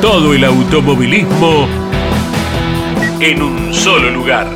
Todo el automovilismo en un solo lugar.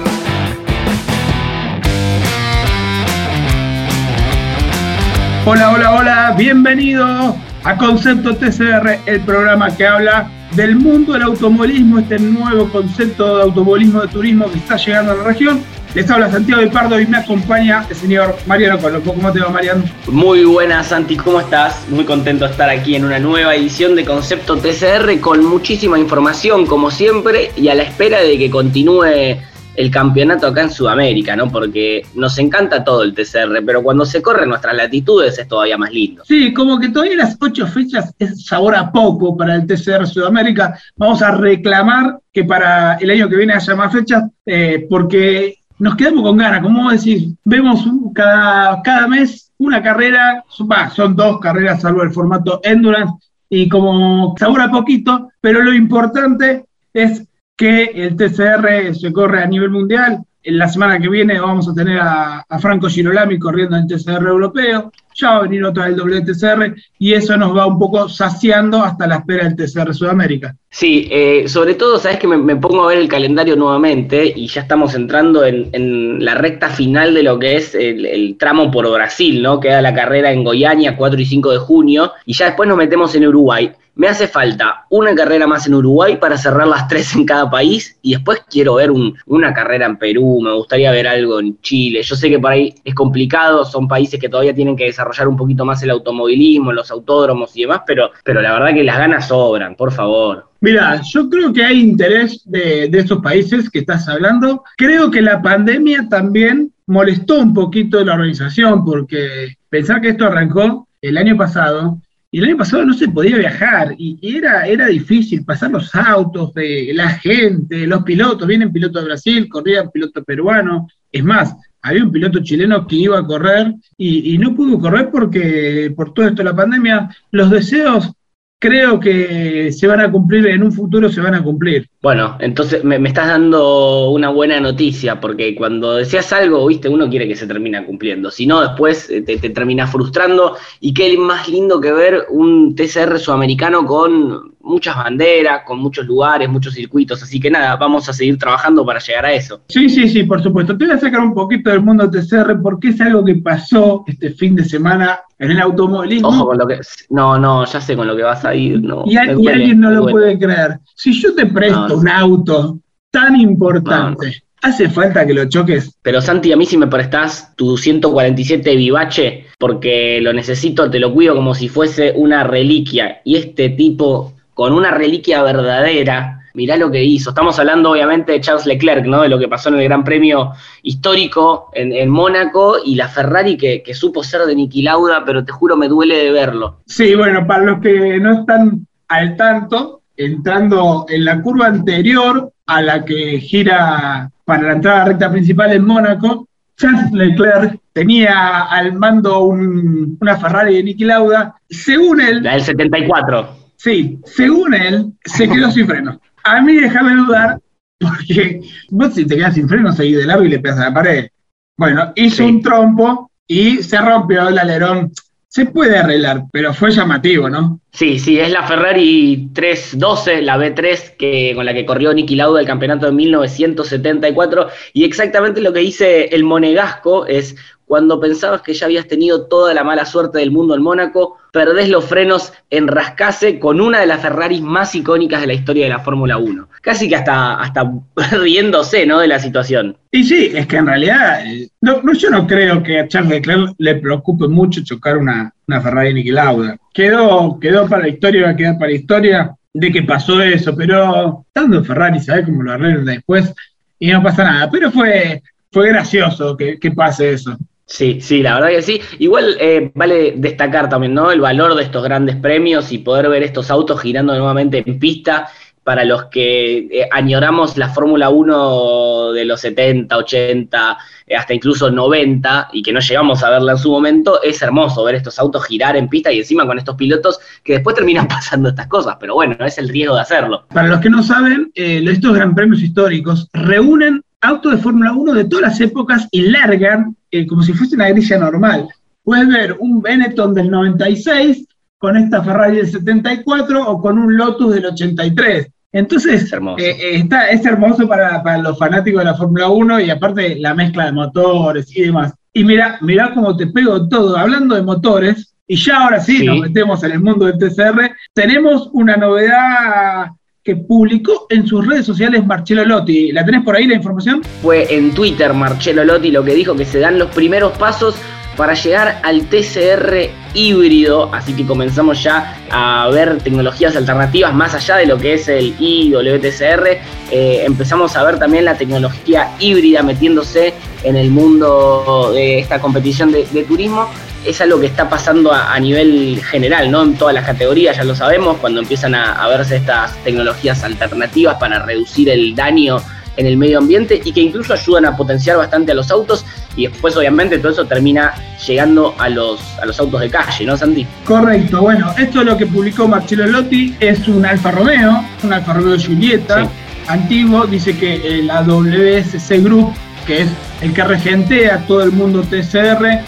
Hola, hola, hola, bienvenido a Concepto TCR, el programa que habla del mundo del automovilismo, este nuevo concepto de automovilismo de turismo que está llegando a la región. Les habla Santiago de Pardo y me acompaña el señor Mariano Colombo. ¿Cómo te va, Mariano? Muy buenas, Santi, ¿cómo estás? Muy contento de estar aquí en una nueva edición de Concepto TCR con muchísima información, como siempre, y a la espera de que continúe el campeonato acá en Sudamérica, ¿no? Porque nos encanta todo el TCR, pero cuando se corre nuestras latitudes es todavía más lindo. Sí, como que todavía las ocho fechas es sabor a poco para el TCR Sudamérica. Vamos a reclamar que para el año que viene haya más fechas, eh, porque nos quedamos con ganas, como decís, vemos cada, cada mes una carrera, son dos carreras salvo el formato Endurance, y como sabura poquito, pero lo importante es que el TCR se corre a nivel mundial, en la semana que viene vamos a tener a, Franco Girolami corriendo en TCR europeo, ya va a venir otra del WTCR y eso nos va un poco saciando hasta la espera del TCR Sudamérica. Sí, eh, sobre todo, sabes que me, pongo a ver el calendario nuevamente y ya estamos entrando en, la recta final de lo que es el, tramo por Brasil, ¿no? Queda la carrera en Goiânia 4 y 5 de junio y ya después nos metemos en Uruguay. Me hace falta una carrera más en Uruguay para cerrar las tres en cada país y después quiero ver una carrera en Perú, me gustaría ver algo en Chile. Yo sé que por ahí es complicado, son países que todavía tienen que desarrollar un poquito más el automovilismo, los autódromos y demás, pero, pero la verdad que las ganas sobran, por favor. Mira, yo creo que hay interés de, de esos países que estás hablando. Creo que la pandemia también molestó un poquito la organización porque pensar que esto arrancó el año pasado y el año pasado no se podía viajar y era, era difícil pasar los autos, de la gente, los pilotos. Vienen pilotos de Brasil, corrían pilotos peruanos. Es más, había un piloto chileno que iba a correr y, no pudo correr porque por todo esto la pandemia, los deseos creo que se van a cumplir, en un futuro se van a cumplir. Bueno, entonces me, estás dando una buena noticia, porque cuando deseas algo, viste, uno quiere que se termine cumpliendo, si no, después eh, te, te termina frustrando, y qué más lindo que ver un TCR sudamericano con muchas banderas, con muchos lugares, muchos circuitos, así que nada, vamos a seguir trabajando para llegar a eso. Sí, sí, sí, por supuesto. Te voy a sacar un poquito del mundo TCR porque es algo que pasó este fin de semana en el automovilismo. Ojo con lo que... No, no, ya sé con lo que vas a ir. No, y, alguien no lo puede creer. Si yo te presto un auto tan importante... ¿Hace falta que lo choques? Pero Santi, a mí si me prestás tu 147 Vivache, porque lo necesito, te lo cuido como si fuese una reliquia. Y este tipo con una reliquia verdadera. Mirá lo que hizo. Estamos hablando obviamente de Charles Leclerc, ¿no? De lo que pasó en el Gran Premio histórico en, Mónaco y la Ferrari que, supo ser de Niki Lauda, pero te juro me duele de verlo. Sí, bueno, para los que no están al tanto, entrando en la curva anterior a la que gira para la entrada recta principal en Mónaco, Charles Leclerc tenía al mando una Ferrari de Niki Lauda. Según él. La del 74 Sí, según él, se quedó sin freno. A mí déjame dudar, porque vos si te quedas sin freno, seguís de largo y le pegas a la pared. Bueno, hizo un trompo y se rompió el alerón. Se puede arreglar, pero fue llamativo, ¿no? Sí, sí, es la Ferrari 312, la B3, que, con la que corrió Niki Lauda el campeonato de 1974. Y exactamente lo que dice el monegasco es, cuando pensabas que ya habías tenido toda la mala suerte del mundo en Mónaco, perdés los frenos en rascase con una de las Ferraris más icónicas de la historia de la Fórmula 1. Casi que hasta, hasta riéndose ¿no? de la situación. Y sí, es que en realidad, eh, no, yo no creo que a Charles Leclerc le preocupe mucho chocar una, una Ferrari Niki Lauda. Quedó, quedó para la historia, va a quedar para la historia de que pasó eso, pero estando en Ferrari, ¿sabes cómo lo arreglan después? Y no pasa nada. Pero fue, fue gracioso que, que pase eso. Sí, sí, la verdad que sí. Igual eh, vale destacar también, ¿no? El valor de estos grandes premios y poder ver estos autos girando nuevamente en pista para los que eh, añoramos la Fórmula 1 de los 70, 80, eh, hasta incluso 90, y que no llegamos a verla en su momento, es hermoso ver estos autos girar en pista y encima con estos pilotos que después terminan pasando estas cosas, pero bueno, es el riesgo de hacerlo. Para los que no saben, eh, estos gran premios históricos reúnen autos de Fórmula 1 de todas las épocas y largan como si fuese una grilla normal. Puedes ver un Benetton del 96 con esta Ferrari del 74 o con un Lotus del 83. Entonces, es hermoso, eh, eh, está, es hermoso para, los fanáticos de la Fórmula 1 y aparte la mezcla de motores y demás. Y mira, mira cómo te pego todo. Hablando de motores, y ya ahora sí, nos metemos en el mundo del TCR, tenemos una novedad que publicó en sus redes sociales Marcelo Lotti. ¿La tenés por ahí la información? Fue en Twitter Marcelo Lotti lo que dijo que se dan los primeros pasos para llegar al TCR híbrido, así que comenzamos ya a ver tecnologías alternativas más allá de lo que es el IWTCR, eh, empezamos a ver también la tecnología híbrida metiéndose en el mundo de esta competición de, turismo. Es algo que está pasando a, nivel general, ¿no? En todas las categorías, ya lo sabemos, cuando empiezan a verse estas tecnologías alternativas para reducir el daño en el medio ambiente y que incluso ayudan a potenciar bastante a los autos y después obviamente todo eso termina llegando a los, a los autos de calle, ¿no, Santi? Correcto, bueno, esto es lo que publicó Marcelo Lotti, es un Alfa Romeo, un Alfa Romeo Giulietta antiguo, dice que la WSC Group, que es el que regentea todo el mundo TCR,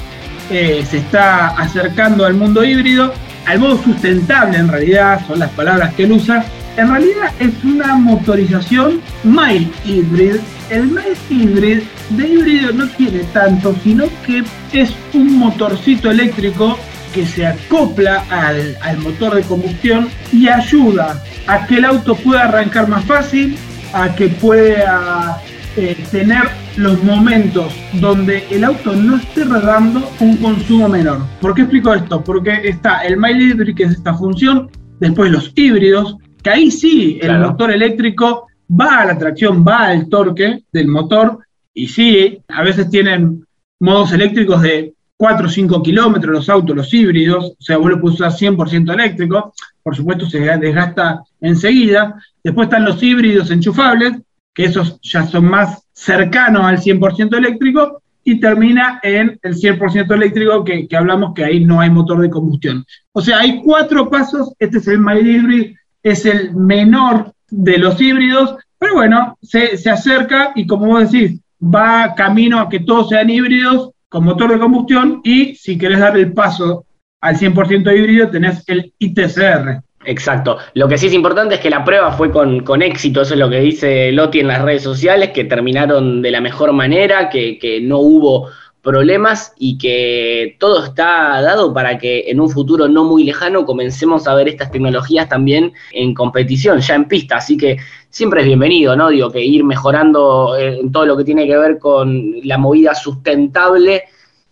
eh, se está acercando al mundo híbrido, al modo sustentable en realidad, son las palabras que él usa, en realidad es una motorización mild hybrid. El mild hybrid de híbrido no tiene tanto, sino que es un motorcito eléctrico que se acopla al, motor de combustión y ayuda a que el auto pueda arrancar más fácil, a que pueda eh, tener los momentos donde el auto no esté rodando un consumo menor. ¿Por qué explico esto? Porque está el mild hybrid, que es esta función, después los híbridos, que ahí sí el motor eléctrico va a la tracción, va al torque del motor, y sí, a veces tienen modos eléctricos de 4 o 5 kilómetros los autos, los híbridos, o sea, vos lo puedes usar 100% eléctrico, por supuesto se desgasta enseguida. Después están los híbridos enchufables, que esos ya son más cercanos al 100% eléctrico, y termina en el 100% eléctrico, que, que, hablamos que ahí no hay motor de combustión. O sea, hay cuatro pasos, este es el mild hybrid, es el menor de los híbridos, pero bueno, se, acerca y como vos decís, va camino a que todos sean híbridos con motor de combustión y si querés dar el paso al 100% híbrido tenés el ITCR. Exacto. Lo que sí es importante es que la prueba fue con, con, éxito, eso es lo que dice Lotti en las redes sociales, que terminaron de la mejor manera, que, que no hubo problemas y que todo está dado para que en un futuro no muy lejano comencemos a ver estas tecnologías también en competición, ya en pista. Así que siempre es bienvenido, ¿no? Digo, que ir mejorando eh, en todo lo que tiene que ver con la movida sustentable,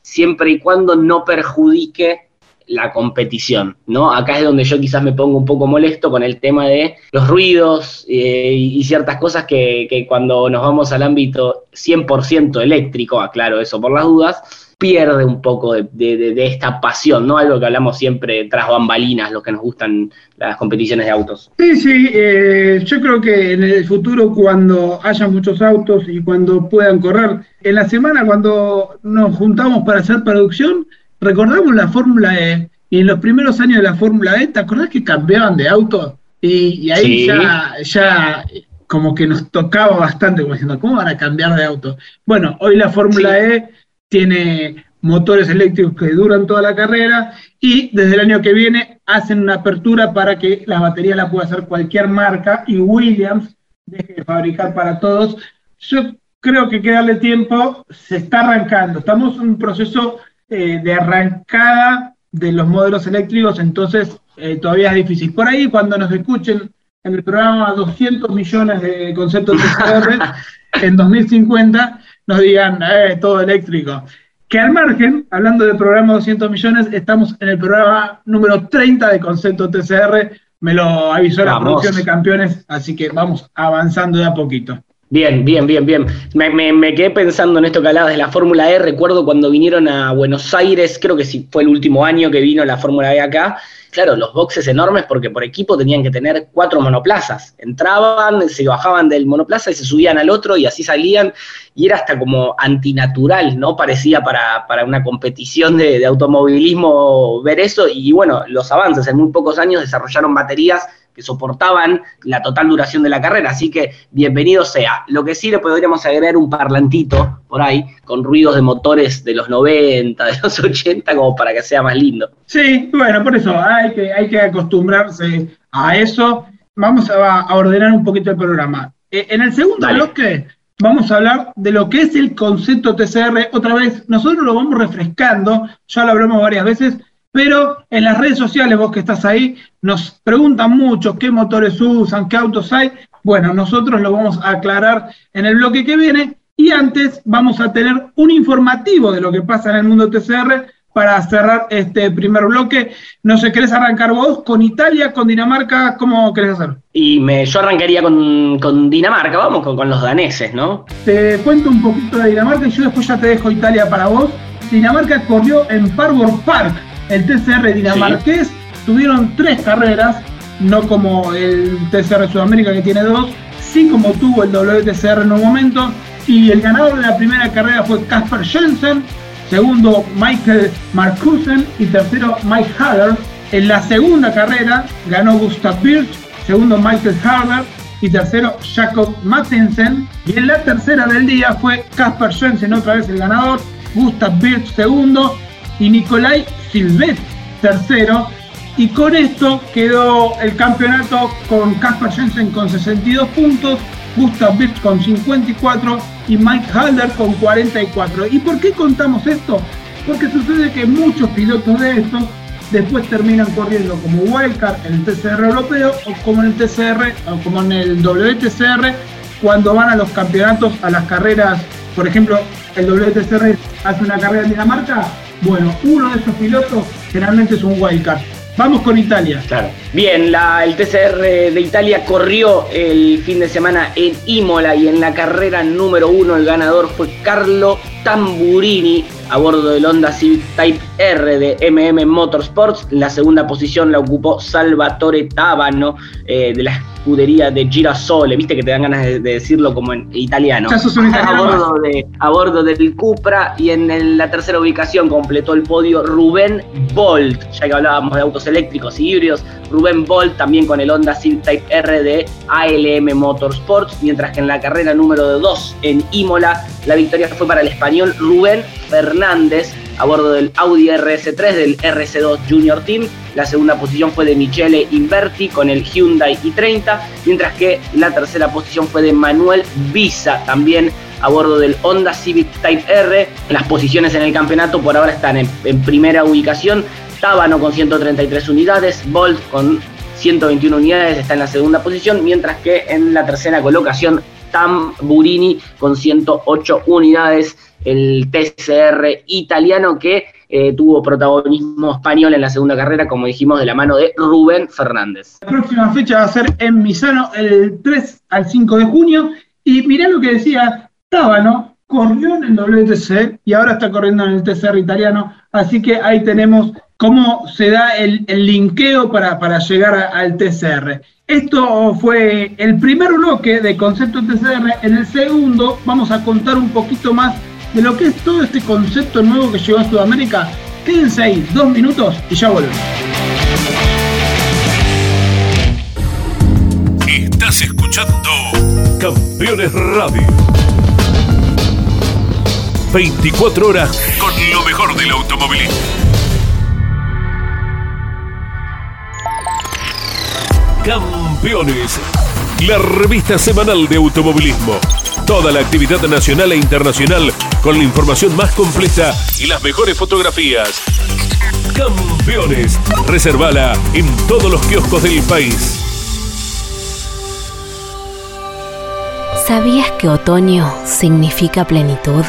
siempre y cuando no perjudique la competición, ¿no? Acá es donde yo quizás me pongo un poco molesto con el tema de los ruidos eh, y ciertas cosas que, que, cuando nos vamos al ámbito 100% eléctrico, aclaro eso por las dudas, pierde un poco de, de, esta pasión, ¿no? Algo que hablamos siempre tras bambalinas, los que nos gustan las competiciones de autos. Sí, sí, eh, yo creo que en el futuro cuando haya muchos autos y cuando puedan correr, en la semana cuando nos juntamos para hacer producción, recordamos la Fórmula E, y en los primeros años de la Fórmula E, ¿te acordás que cambiaban de auto? Y, ahí ya, ya como que nos tocaba bastante, como diciendo, ¿cómo van a cambiar de auto? Bueno, hoy la Fórmula E tiene motores eléctricos que duran toda la carrera y desde el año que viene hacen una apertura para que la batería la pueda hacer cualquier marca y Williams deje de fabricar para todos. Yo creo que hay que darle tiempo, se está arrancando, estamos en un proceso eh, de arrancada de los modelos eléctricos, entonces eh, todavía es difícil. Por ahí, cuando nos escuchen en el programa 200 millones de conceptos TCR en 2050, nos digan eh, todo eléctrico. Que al margen, hablando del programa 200 millones, estamos en el programa número 30 de concepto TCR. Me lo avisó la producción de campeones, así que vamos avanzando de a poquito. Bien, bien, bien, bien. Me, quedé pensando en esto que hablabas de la Fórmula E. Recuerdo cuando vinieron a Buenos Aires, creo que sí fue el último año que vino la Fórmula E acá. Claro, los boxes enormes porque por equipo tenían que tener cuatro monoplazas. Entraban, se bajaban del monoplaza y se subían al otro y así salían. Y era hasta como antinatural, ¿no? Parecía para, una competición de, de automovilismo ver eso. Y bueno, los avances en muy pocos años desarrollaron baterías que soportaban la total duración de la carrera, así que bienvenido sea. Lo que sí le podríamos agregar un parlantito por ahí, con ruidos de motores de los 90, de los 80, como para que sea más lindo. Sí, bueno, por eso hay que, hay que acostumbrarse a eso. Vamos a, ordenar un poquito el programa. Eh, en el segundo bloque vamos a hablar de lo que es el concepto TCR. Otra vez, nosotros lo vamos refrescando, ya lo hablamos varias veces, pero en las redes sociales, vos que estás ahí, nos preguntan mucho qué motores usan, qué autos hay. Bueno, nosotros lo vamos a aclarar en el bloque que viene y antes vamos a tener un informativo de lo que pasa en el mundo TCR para cerrar este primer bloque. No sé, ¿querés arrancar vos con Italia, con Dinamarca? ¿Cómo querés hacer? Y me, yo arrancaría con, Dinamarca, vamos con, con, los daneses, ¿no? Te cuento un poquito de Dinamarca y yo después ya te dejo Italia para vos. Dinamarca corrió en Parvor Park, el TCR dinamarqués tuvieron tres carreras, no como el TCR Sudamérica que tiene dos, sí como tuvo el WTCR en un momento, y el ganador de la primera carrera fue Casper Jensen, segundo Michael Markusen y tercero Mike Haller. En la segunda carrera ganó Gustav Birch, segundo Michael Haller y tercero Jacob Mattensen. Y en la tercera del día fue Casper Jensen, otra vez el ganador, Gustav Birch segundo y Nikolai Silvet tercero. Y con esto quedó el campeonato con Kasper Jensen con 62 puntos, Gustav Birch con 54 y Mike Halder con 44. ¿Y por qué contamos esto? Porque sucede que muchos pilotos de estos después terminan corriendo como wildcard en el TCR europeo o como en el TCR o como en el WTCR cuando van a los campeonatos, a las carreras, por ejemplo, el WTCR hace una carrera en Dinamarca, bueno, uno de esos pilotos generalmente es un wildcard. Vamos con Italia. Claro. Bien, el TCR de Italia corrió el fin de semana en Imola y en la carrera número uno el ganador fue Carlo Tamburini a bordo del Honda Civic Type R de MM Motorsports. La segunda posición la ocupó Salvatore Tabano eh, de la escudería de Girasole, viste que te dan ganas de, decirlo como en italiano. a, bordo de, a bordo del Cupra y en la tercera ubicación completó el podio Rubén Bolt, ya que hablábamos de autos eléctricos y híbridos, Rubén Bolt también con el Honda Civic Type R de ALM Motorsports, mientras que en la carrera número 2 en Imola la victoria fue para el español Rubén Fernández a bordo del Audi RS3 del RC2 Junior Team. La segunda posición fue de Michele Inverti con el Hyundai i30, mientras que la tercera posición fue de Manuel Visa, también a bordo del Honda Civic Type R. Las posiciones en el campeonato por ahora están en, primera ubicación. Tábano con 133 unidades, Bolt con 121 unidades está en la segunda posición, mientras que en la tercera colocación Tam Burini con 108 unidades el TCR italiano que eh, tuvo protagonismo español en la segunda carrera, como dijimos, de la mano de Rubén Fernández. La próxima fecha va a ser en Misano el 3 al 5 de junio. Y mirá lo que decía Tábano, corrió en el WTC y ahora está corriendo en el TCR italiano. Así que ahí tenemos cómo se da el, linkeo para, para llegar al TCR. Esto fue el primer bloque de Concepto TCR. En el segundo vamos a contar un poquito más de lo que es todo este concepto nuevo que llegó a Sudamérica. Quédense ahí, dos minutos y ya volvemos. Estás escuchando Campeones Radio. 24 horas con lo mejor del automovilismo. Campeones, la revista semanal de automovilismo Toda la actividad nacional e internacional con la información más completa y las mejores fotografías. Campeones. Reservala en todos los kioscos del país. ¿Sabías que otoño significa plenitud?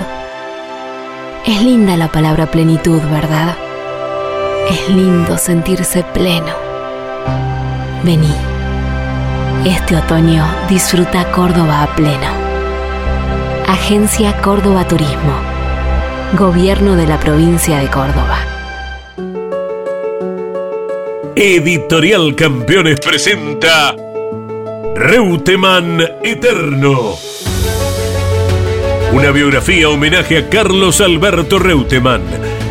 Es linda la palabra plenitud, ¿verdad? Es lindo sentirse pleno. Vení. Este otoño disfruta Córdoba a pleno Agencia Córdoba Turismo. Gobierno de la provincia de Córdoba. Editorial Campeones presenta Reutemann Eterno. Una biografía homenaje a Carlos Alberto Reutemann,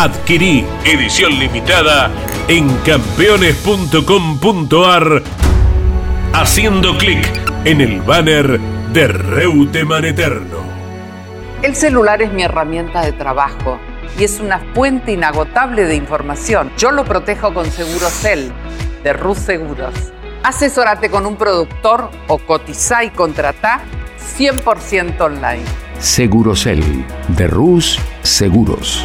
Adquirí edición limitada en campeones.com.ar haciendo clic en el banner de Reutemann Eterno. El celular es mi herramienta de trabajo y es una fuente inagotable de información. Yo lo protejo con Segurocel de Rus Seguros. Asesórate con un productor o cotiza y contrata 100% online. Segurocel de Rus Seguros.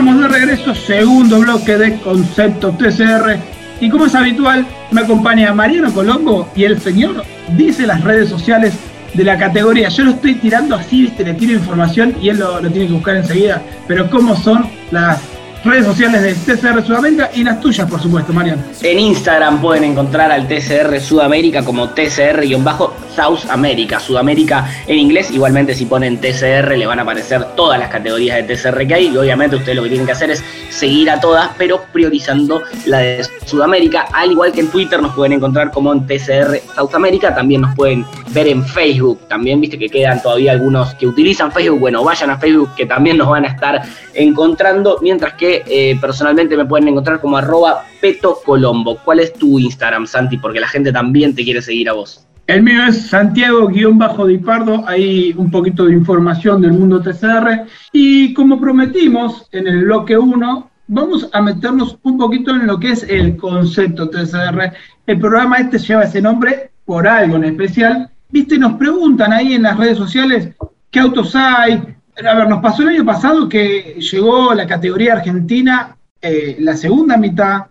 Estamos de regreso, segundo bloque de Concepto TCR. Y como es habitual, me acompaña Mariano Colombo y el señor dice las redes sociales de la categoría. Yo lo estoy tirando así, viste, le tiro información y él lo, tiene que buscar enseguida. Pero ¿cómo son las redes sociales de TCR Sudamérica y las tuyas, por supuesto, Mariano. En Instagram pueden encontrar al TCR Sudamérica como TCR-South America, Sudamérica en inglés. Igualmente, si ponen TCR, le van a aparecer todas las categorías de TCR que hay. Y obviamente, ustedes lo que tienen que hacer es seguir a todas, pero priorizando la de Sudamérica. Al igual que en Twitter, nos pueden encontrar como en TCR South America. También nos pueden ver en Facebook. También, viste que quedan todavía algunos que utilizan Facebook. Bueno, vayan a Facebook, que también nos van a estar encontrando. Mientras que eh, personalmente me pueden encontrar como arroba Peto Colombo. ¿Cuál es tu Instagram, Santi? Porque la gente también te quiere seguir a vos. El mío es Santiago-Dipardo, hay un poquito de información del mundo TCR. Y como prometimos en el bloque 1, vamos a meternos un poquito en lo que es el concepto TCR. El programa este lleva ese nombre por algo en especial. Viste, nos preguntan ahí en las redes sociales qué autos hay, a ver, nos pasó el año pasado que llegó la categoría argentina, eh, la segunda mitad,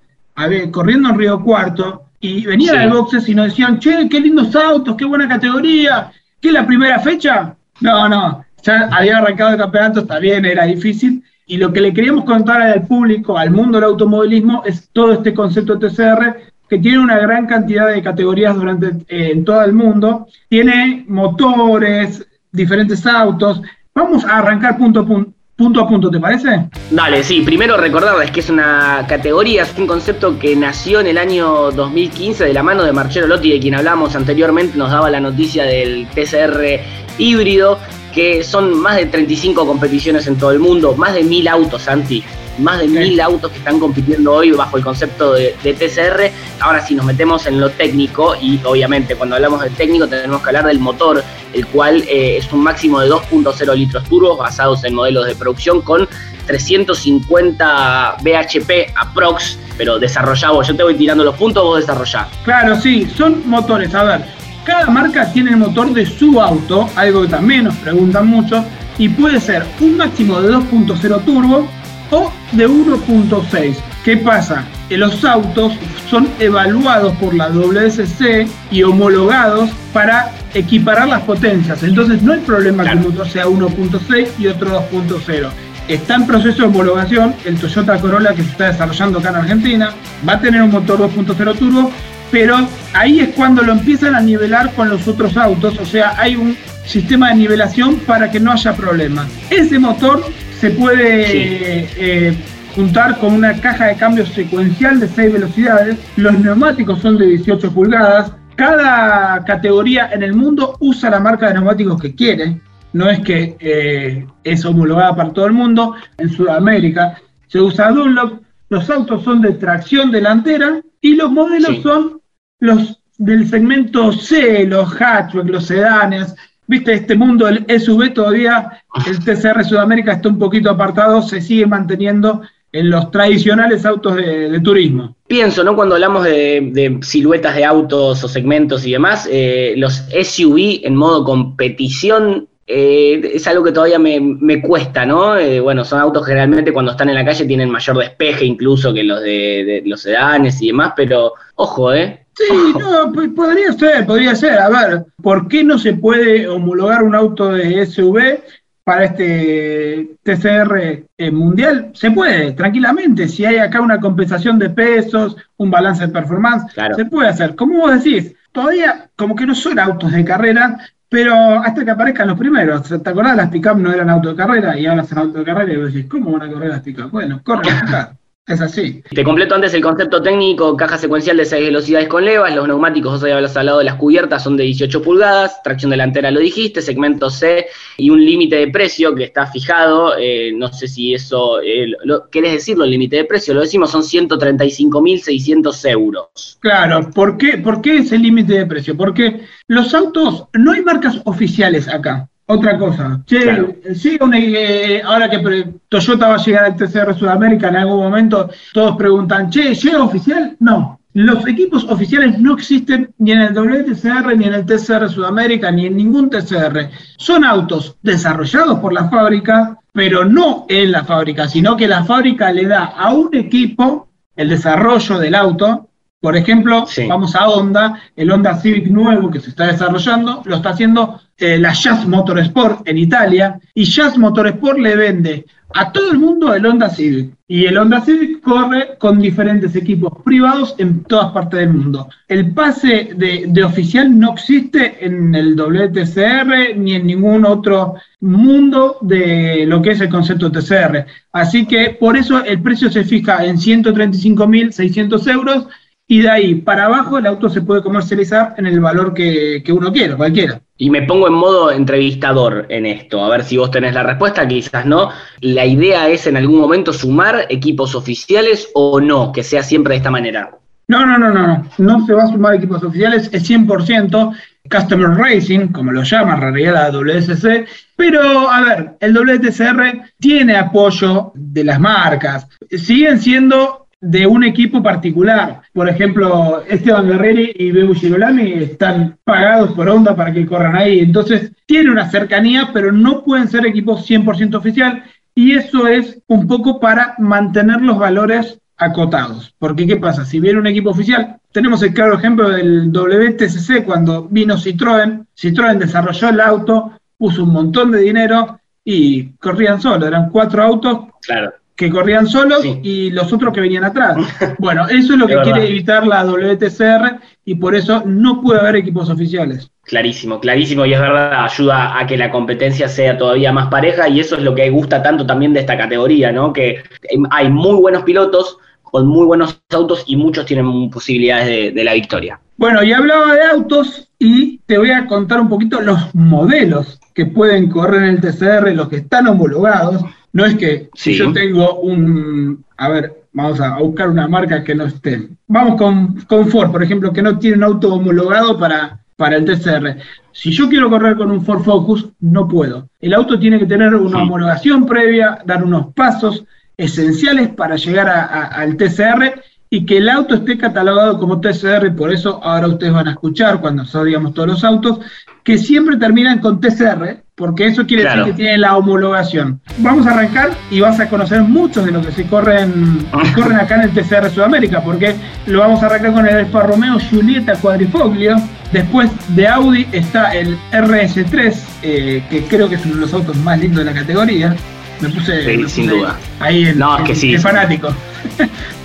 corriendo en Río Cuarto, y venían al boxes y nos decían, che, qué lindos autos, qué buena categoría, ¿qué la primera fecha? No, no, ya había arrancado el campeonato, está bien, era difícil, y lo que le queríamos contar al público, al mundo del automovilismo, es todo este concepto TCR, que tiene una gran cantidad de categorías durante eh, en todo el mundo, tiene motores, diferentes autos, Vamos a arrancar punto a punto. Punto a punto, ¿te parece? Dale, sí. Primero recordarles que es una categoría, es un concepto que nació en el año 2015 de la mano de Marcelo Lotti, de quien hablamos anteriormente, nos daba la noticia del TCR híbrido, que son más de 35 competiciones en todo el mundo, más de mil autos, Santi más de mil autos que están compitiendo hoy bajo el concepto de, TCR. Ahora si nos metemos en lo técnico, y obviamente cuando hablamos de técnico tenemos que hablar del motor, el cual eh, es un máximo de 2.0 litros turbos basados en modelos de producción con 350 bhp aprox, pero desarrollado, yo te voy tirando los puntos, vos desarrollás. Claro, sí, son motores, a ver, cada marca tiene el motor de su auto, algo que también nos preguntan mucho, y puede ser un máximo de 2.0 turbo o de 1.6. ¿Qué pasa? los autos son evaluados por la WSC y homologados para equiparar las potencias. Entonces no hay problema que un motor sea 1.6 y otro 2.0. Está en proceso de homologación el Toyota Corolla que se está desarrollando acá en Argentina. Va a tener un motor 2.0 turbo, pero ahí es cuando lo empiezan a nivelar con los otros autos. O sea, hay un sistema de nivelación para que no haya problemas. Ese motor se puede eh, juntar con una caja de cambio secuencial de 6 velocidades. Los neumáticos son de 18 pulgadas. Cada categoría en el mundo usa la marca de neumáticos que quiere. No es que eh, es homologada para todo el mundo. En Sudamérica se usa Dunlop. Los autos son de tracción delantera y los modelos son los del segmento C, los hatchback, los sedanes, viste, este mundo del SUV todavía, el TCR Sudamérica está un poquito apartado, se sigue manteniendo en los tradicionales autos de, turismo. Pienso, ¿no? Cuando hablamos de, siluetas de autos o segmentos y demás, eh, los SUV en modo competición eh, es algo que todavía me, cuesta, ¿no? Eh, bueno, son autos generalmente cuando están en la calle tienen mayor despeje incluso que los de, los sedanes y demás, pero ojo, ¿eh? Sí, no, podría ser, podría ser. A ver, ¿por qué no se puede homologar un auto de SUV para este TCR eh, mundial? Se puede, tranquilamente. Si hay acá una compensación de pesos, un balance de performance, se puede hacer. Como vos decís, todavía como que no son autos de carrera, pero hasta que aparezcan los primeros. ¿Te acordás? Las pick no eran autos de carrera y ahora son autos de carrera y vos decís, ¿cómo van a correr las pick Bueno, corren acá. Es así. Te completo antes el concepto técnico, caja secuencial de 6 velocidades con levas, los neumáticos, vos habías hablado de las cubiertas, son de 18 pulgadas, tracción delantera lo dijiste, segmento C y un límite de precio que está fijado, eh, no sé si eso, eh, lo, ¿querés decirlo el límite de precio? Lo decimos, son 135.600 euros. Claro, ¿por qué, ¿por qué ese límite de precio? Porque los autos, no hay marcas oficiales acá. Otra cosa, che, sí, eh, ahora que Toyota va a llegar al TCR Sudamérica en algún momento, todos preguntan, che, ¿llega oficial? No. Los equipos oficiales no existen ni en el WTCR, ni en el TCR Sudamérica, ni en ningún TCR. Son autos desarrollados por la fábrica, pero no en la fábrica, sino que la fábrica le da a un equipo el desarrollo del auto por ejemplo, vamos a Honda, el Honda Civic nuevo que se está desarrollando, lo está haciendo eh, la Jazz Motorsport en Italia, y Jazz Motorsport le vende a todo el mundo el Honda Civic. Y el Honda Civic corre con diferentes equipos privados en todas partes del mundo. El pase de, de, oficial no existe en el WTCR ni en ningún otro mundo de lo que es el concepto TCR. Así que por eso el precio se fija en 135.600 euros y de ahí para abajo el auto se puede comercializar en el valor que, uno quiera, cualquiera. Y me pongo en modo entrevistador en esto, a ver si vos tenés la respuesta, quizás no. ¿La idea es en algún momento sumar equipos oficiales o no, que sea siempre de esta manera? No, no, no, no, no se va a sumar equipos oficiales, es 100% Customer Racing, como lo llama en realidad la WSC, pero a ver, el WTCR tiene apoyo de las marcas, siguen siendo de un equipo particular. Por ejemplo, Esteban Guerreri y Bebu Girolami están pagados por onda para que corran ahí. Entonces, tiene una cercanía, pero no pueden ser equipos 100% oficial. Y eso es un poco para mantener los valores acotados. Porque, ¿qué pasa? Si viene un equipo oficial, tenemos el claro ejemplo del WTCC cuando vino Citroën. Citroën desarrolló el auto, puso un montón de dinero y corrían solo. Eran cuatro autos. Claro que corrían solos y los otros que venían atrás. Bueno, eso es lo que quiere evitar la WTCR y por eso no puede haber equipos oficiales. Clarísimo, clarísimo, y es verdad, ayuda a que la competencia sea todavía más pareja y eso es lo que gusta tanto también de esta categoría, ¿no? Que hay muy buenos pilotos con muy buenos autos y muchos tienen posibilidades de, de la victoria. Bueno, y hablaba de autos y te voy a contar un poquito los modelos que pueden correr en el TCR, los que están homologados no es que si yo tengo un, a ver, vamos a, buscar una marca que no esté. Vamos con, Ford, por ejemplo, que no tiene un auto homologado para, para el TCR. Si yo quiero correr con un Ford Focus, no puedo. El auto tiene que tener una homologación previa, dar unos pasos esenciales para llegar al TCR y que el auto esté catalogado como TCR, por eso ahora ustedes van a escuchar cuando digamos todos los autos, que siempre terminan con TCR, porque eso quiere decir que tiene la homologación. Vamos a arrancar y vas a conocer muchos de los que se corren, corren acá en el TCR Sudamérica, porque lo vamos a arrancar con el Alfa Romeo Giulietta Quadrifoglio. Después de Audi está el RS3, eh, que creo que es uno de los autos más lindos de la categoría. Me puse, sin duda. ahí en, no, que sí. fanático.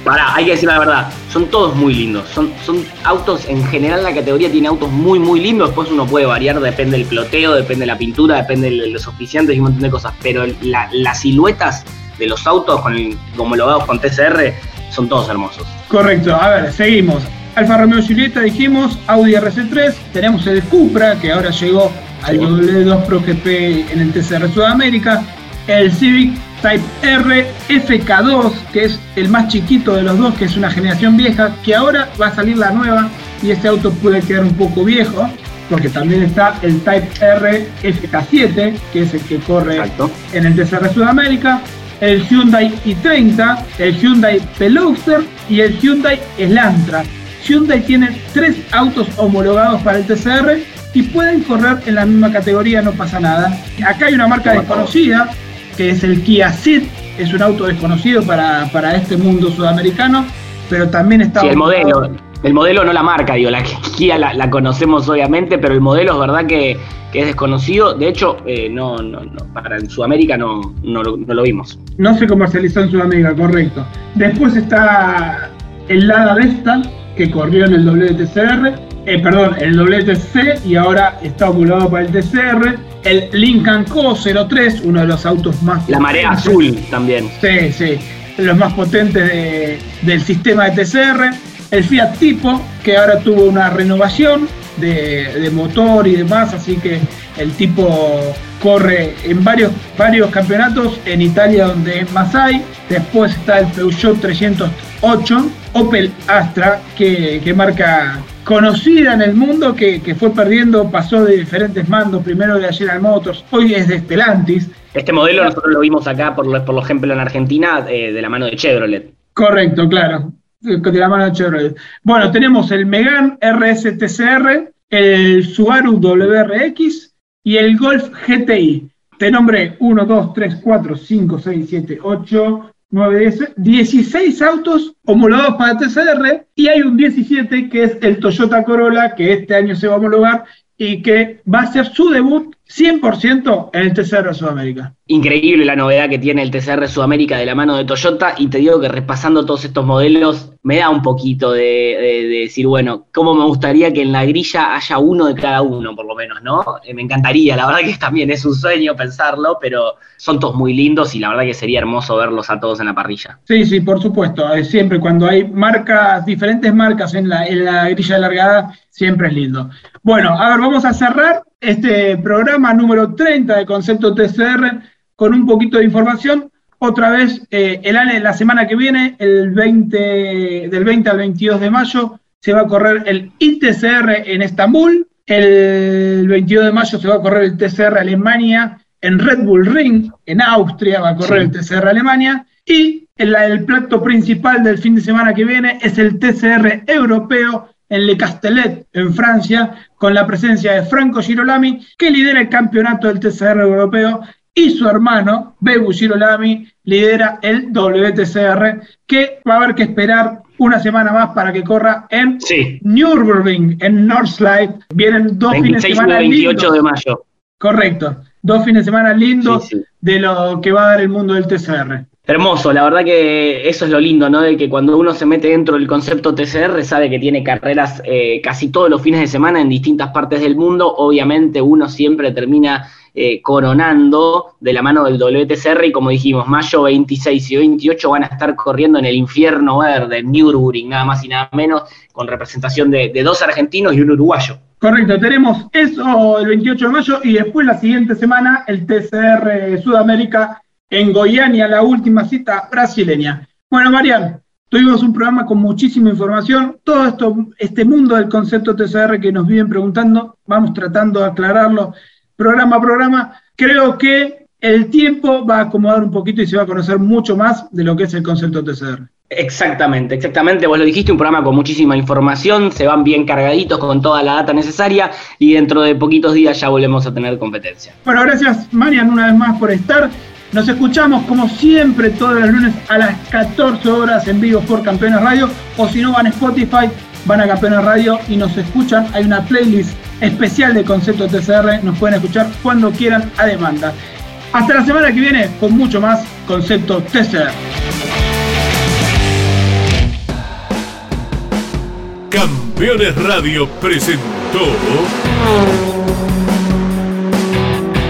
Pará, hay que decir la verdad, son todos muy lindos. Son, son autos, en general la categoría tiene autos muy, muy lindos. Después uno puede variar, depende del ploteo, depende de la pintura, depende de los oficiantes y un montón de cosas. Pero las siluetas de los autos con homologados con TCR son todos hermosos. Correcto, a ver, seguimos. Alfa Romeo Giulietta dijimos, Audi RC3, tenemos el Cupra que ahora llegó al W2 Pro GP en el TCR Sudamérica, el Civic Type R FK2, que es el más chiquito de los dos, que es una generación vieja, que ahora va a salir la nueva y este auto puede quedar un poco viejo, porque también está el Type R FK7, que es el que corre en el TCR Sudamérica, el Hyundai i30, el Hyundai Veloster y el Hyundai Elantra. Hyundai tiene tres autos homologados para el TCR y pueden correr en la misma categoría, no pasa nada. Acá hay una marca desconocida, que es el Kia Ceed, es un auto desconocido para, este mundo sudamericano, pero también está... Sí, el modelo, el modelo no la marca, digo, la Kia la, conocemos obviamente, pero el modelo es verdad que, es desconocido, de hecho, eh, no, no, para en Sudamérica no, no, lo vimos. No se comercializó en Sudamérica, correcto. Después está el Lada Vesta, que corrió en el WTCR, eh, perdón, el WTC y ahora está homologado para el TCR. El Lincoln Co 03, uno de los autos más. La marea azul también. Sí, sí, los más potentes del sistema de TCR. El Fiat Tipo, que ahora tuvo una renovación de, motor y demás, así que el tipo corre en varios, varios campeonatos en Italia donde más hay. Después está el Peugeot 308, Opel Astra, que, que marca conocida en el mundo que, fue perdiendo, pasó de diferentes mandos, primero de General Motors, hoy es de Stellantis. Este modelo nosotros lo vimos acá, por, por ejemplo, en Argentina, eh, de la mano de Chevrolet. Correcto, claro, de la mano de Chevrolet. Bueno, tenemos el Megan RSTCR, el Subaru WRX y el Golf GTI. Te nombré 1, 2, 3, 4, 5, 6, 7, 8, 9, 16 autos homologados para TCR y hay un 17 que es el Toyota Corolla que este año se va a homologar y que va a ser su debut 100% en el TCR Sudamérica. Increíble la novedad que tiene el TCR Sudamérica de la mano de Toyota y te digo que repasando todos estos modelos me da un poquito de, decir, bueno, cómo me gustaría que en la grilla haya uno de cada uno, por lo menos, ¿no? Eh, me encantaría, la verdad que también es un sueño pensarlo, pero son todos muy lindos y la verdad que sería hermoso verlos a todos en la parrilla. Sí, sí, por supuesto. Siempre cuando hay marcas, diferentes marcas en la, en la grilla largada, siempre es lindo. Bueno, a ver, vamos a cerrar este programa número 30 de Concepto TCR con un poquito de información. Otra vez, eh, el, la semana que viene, el 20, del 20 al 22 de mayo, se va a correr el ITCR en Estambul. El 22 de mayo se va a correr el TCR Alemania en Red Bull Ring, en Austria va a correr el TCR Alemania. Y el, el plato principal del fin de semana que viene es el TCR europeo en Le Castellet, en Francia, con la presencia de Franco Girolami, que lidera el campeonato del TCR europeo, y su hermano, Bebu Girolami, lidera el WTCR, que va a haber que esperar una semana más para que corra en Nürburgring, en Northlight. Vienen dos fines de semana 28 de mayo. Correcto, dos fines de semana lindos de lo que va a dar el mundo del TCR. Hermoso, la verdad que eso es lo lindo, ¿no? De que cuando uno se mete dentro del concepto TCR sabe que tiene carreras eh, casi todos los fines de semana en distintas partes del mundo. Obviamente uno siempre termina eh, coronando de la mano del WTCR y como dijimos, mayo 26 y 28 van a estar corriendo en el infierno verde, en Nürburgring, nada más y nada menos, con representación de, de dos argentinos y un uruguayo. Correcto, tenemos eso el 28 de mayo y después la siguiente semana el TCR Sudamérica en Goiânia, la última cita brasileña. Bueno, Marian, tuvimos un programa con muchísima información. Todo esto, este mundo del concepto TCR que nos viven preguntando, vamos tratando de aclararlo programa a programa. Creo que el tiempo va a acomodar un poquito y se va a conocer mucho más de lo que es el concepto TCR. Exactamente, exactamente. Vos lo dijiste, un programa con muchísima información, se van bien cargaditos con toda la data necesaria y dentro de poquitos días ya volvemos a tener competencia. Bueno, gracias Marian una vez más por estar. Nos escuchamos como siempre todos los lunes a las 14 horas en vivo por Campeones Radio o si no van a Spotify, van a Campeones Radio y nos escuchan. Hay una playlist especial de Concepto TCR, nos pueden escuchar cuando quieran a demanda. Hasta la semana que viene con mucho más Concepto TCR. Campeones Radio presentó